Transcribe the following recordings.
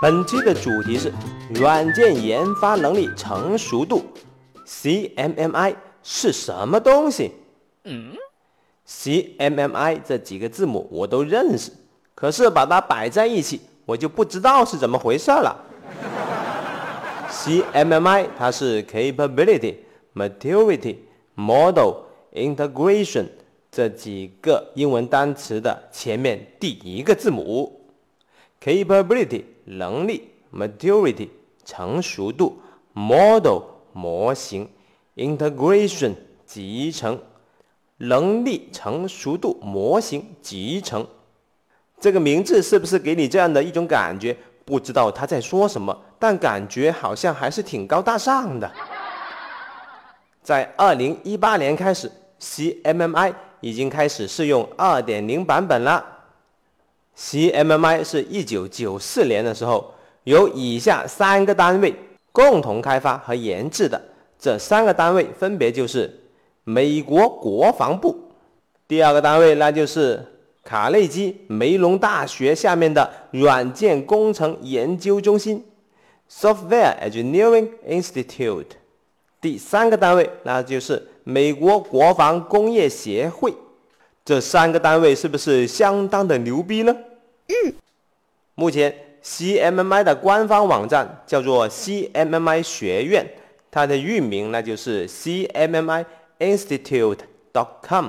本期的主题是软件研发能力成熟度，CMMI 是什么东西？嗯，CMMI 这几个字母我都认识，可是把它摆在一起，我就不知道是怎么回事了。CMMI 它是 Capability、Maturity、Model、Integration 这几个英文单词的前面第一个字母。Capability 能力，Maturity 成熟度，Model 模型，Integration 集成，能力成熟度模型集成，这个名字是不是给你这样的一种感觉？不知道他在说什么，但感觉好像还是挺高大上的。在二零一八年开始，CMMI 已经开始试用二点零版本了。CMMI 是一九九四年的时候，由以下三个单位共同开发和研制的。这三个单位分别就是美国国防部，第二个单位那就是卡内基梅隆大学下面的软件工程研究中心 （Software Engineering Institute），第三个单位那就是美国国防工业协会。这三个单位是不是相当的牛逼呢？嗯，目前 CMMI 的官方网站叫做 CMMI 学院，它的域名那就是 CMMI Institute. dot com。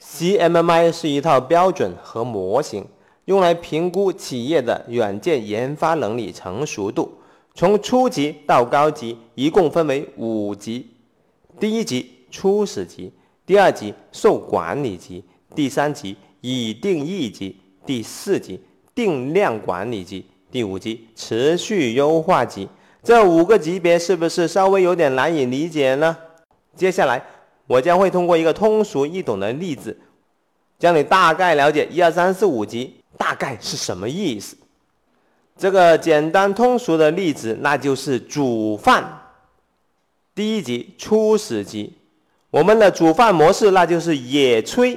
CMMI 是一套标准和模型，用来评估企业的软件研发能力成熟度。从初级到高级，一共分为五级：第一级初始级，第二级受管理级，第三级已定义级。第四级定量管理级，第五级持续优化级，这五个级别是不是稍微有点难以理解呢？接下来我将会通过一个通俗易懂的例子，将你大概了解一二三四五级大概是什么意思。这个简单通俗的例子，那就是煮饭。第一级初始级，我们的煮饭模式那就是野炊。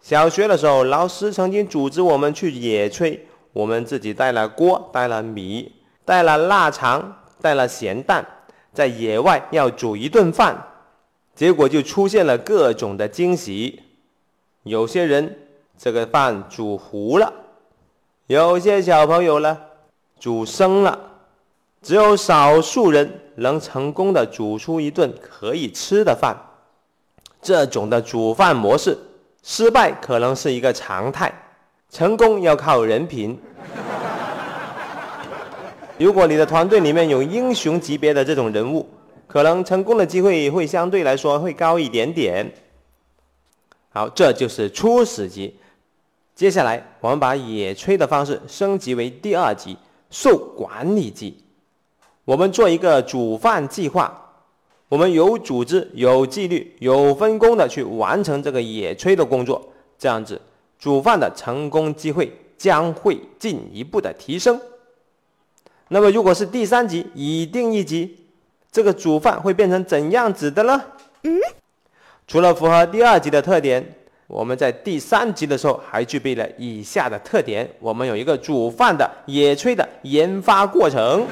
小学的时候，老师曾经组织我们去野炊。我们自己带了锅，带了米，带了腊肠，带了咸蛋，在野外要煮一顿饭。结果就出现了各种的惊喜。有些人这个饭煮糊了，有些小朋友呢煮生了。只有少数人能成功的煮出一顿可以吃的饭。这种的煮饭模式。失败可能是一个常态，成功要靠人品。如果你的团队里面有英雄级别的这种人物，可能成功的机会会相对来说会高一点点。好，这就是初始级。接下来，我们把野炊的方式升级为第二级，受管理级。我们做一个煮饭计划。我们有组织、有纪律、有分工的去完成这个野炊的工作，这样子煮饭的成功机会将会进一步的提升。那么，如果是第三级已定一级，这个煮饭会变成怎样子的呢？嗯，除了符合第二级的特点。我们在第三级的时候还具备了以下的特点：我们有一个煮饭的野炊的研发过程，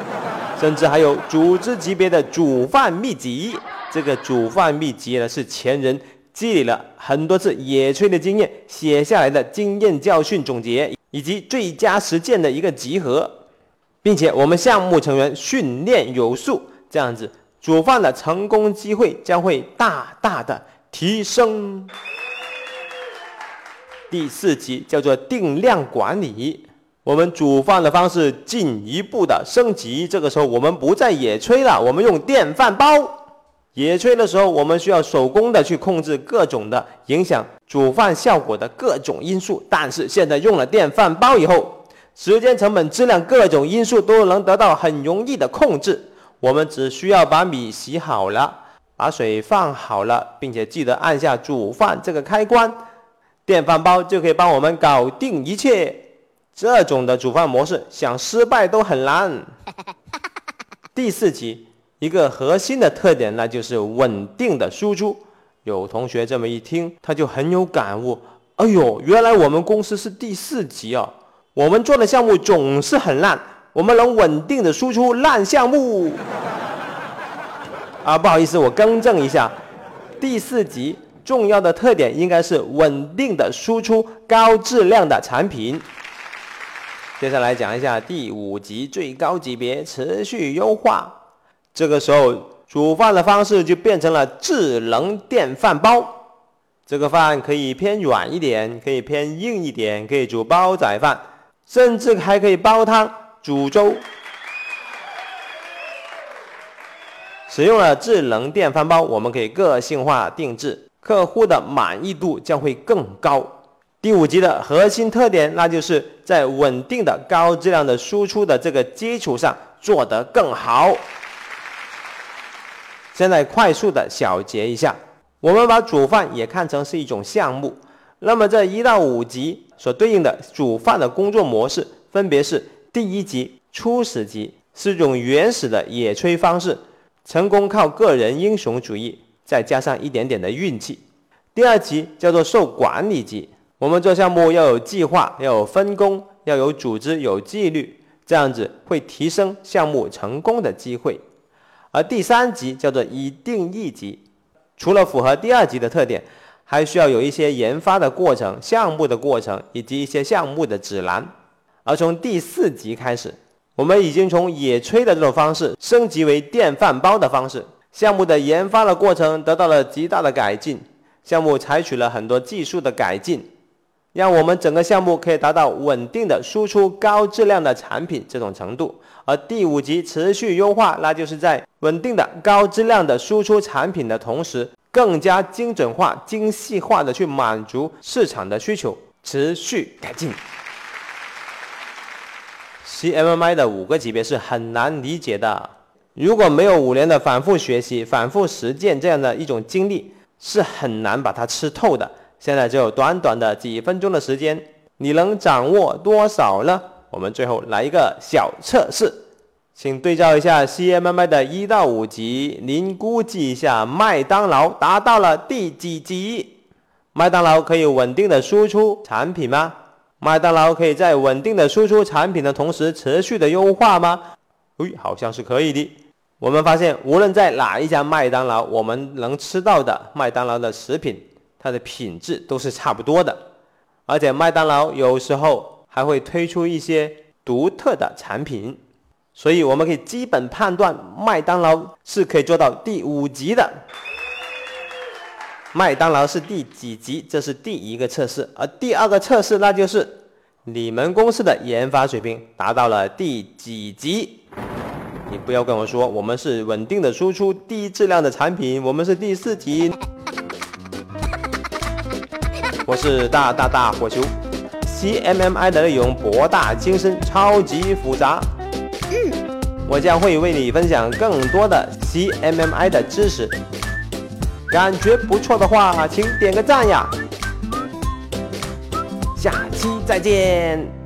甚至还有组织级别的煮饭秘籍。这个煮饭秘籍呢，是前人积累了很多次野炊的经验写下来的经验教训总结以及最佳实践的一个集合，并且我们项目成员训练有素，这样子煮饭的成功机会将会大大的提升。第四级叫做定量管理，我们煮饭的方式进一步的升级。这个时候我们不再野炊了，我们用电饭煲。野炊的时候，我们需要手工的去控制各种的影响煮饭效果的各种因素。但是现在用了电饭煲以后，时间成本、质量各种因素都能得到很容易的控制。我们只需要把米洗好了，把水放好了，并且记得按下煮饭这个开关。电饭煲就可以帮我们搞定一切，这种的煮饭模式想失败都很难。第四级一个核心的特点，那就是稳定的输出。有同学这么一听，他就很有感悟。哎呦，原来我们公司是第四级啊！我们做的项目总是很烂，我们能稳定的输出烂项目。啊，不好意思，我更正一下，第四级重要的特点应该是稳定的输出高质量的产品。接下来讲一下第五级最高级别持续优化。这个时候煮饭的方式就变成了智能电饭煲。这个饭可以偏软一点，可以偏硬一点，可以煮煲仔饭，甚至还可以煲汤、煮粥。使用了智能电饭煲，我们可以个性化定制，客户的满意度将会更高。第五级的核心特点，那就是在稳定的高质量的输出的这个基础上做得更好。现在快速的小结一下，我们把煮饭也看成是一种项目，那么这一到五级所对应的煮饭的工作模式，分别是第一级初始级，是一种原始的野炊方式。成功靠个人英雄主义，再加上一点点的运气。第二级叫做受管理级，我们做项目要有计划，要有分工，要有组织，有纪律，这样子会提升项目成功的机会。而第三级叫做已定义级，除了符合第二级的特点，还需要有一些研发的过程、项目的过程以及一些项目的指南。而从第四级开始。我们已经从野炊的这种方式升级为电饭煲的方式，项目的研发的过程得到了极大的改进，项目采取了很多技术的改进，让我们整个项目可以达到稳定的输出高质量的产品这种程度。而第五级持续优化，那就是在稳定的高质量的输出产品的同时，更加精准化、精细化的去满足市场的需求，持续改进。CMMI 的五个级别是很难理解的，如果没有五年的反复学习、反复实践这样的一种经历，是很难把它吃透的。现在只有短短的几分钟的时间，你能掌握多少呢？我们最后来一个小测试，请对照一下 CMMI 的一到五级，您估计一下麦当劳达到了第几级？麦当劳可以稳定的输出产品吗？麦当劳可以在稳定的输出产品的同时持续的优化吗？诶，好像是可以的。我们发现，无论在哪一家麦当劳，我们能吃到的麦当劳的食品，它的品质都是差不多的。而且麦当劳有时候还会推出一些独特的产品，所以我们可以基本判断麦当劳是可以做到第五级的。麦当劳是第几级？这是第一个测试，而第二个测试那就是你们公司的研发水平达到了第几级？你不要跟我说我们是稳定的输出低质量的产品，我们是第四级。我是大大大火球，CMMI 的内容博大精深，超级复杂。我将会为你分享更多的 CMMI 的知识。感觉不错的话，请点个赞呀！下期再见。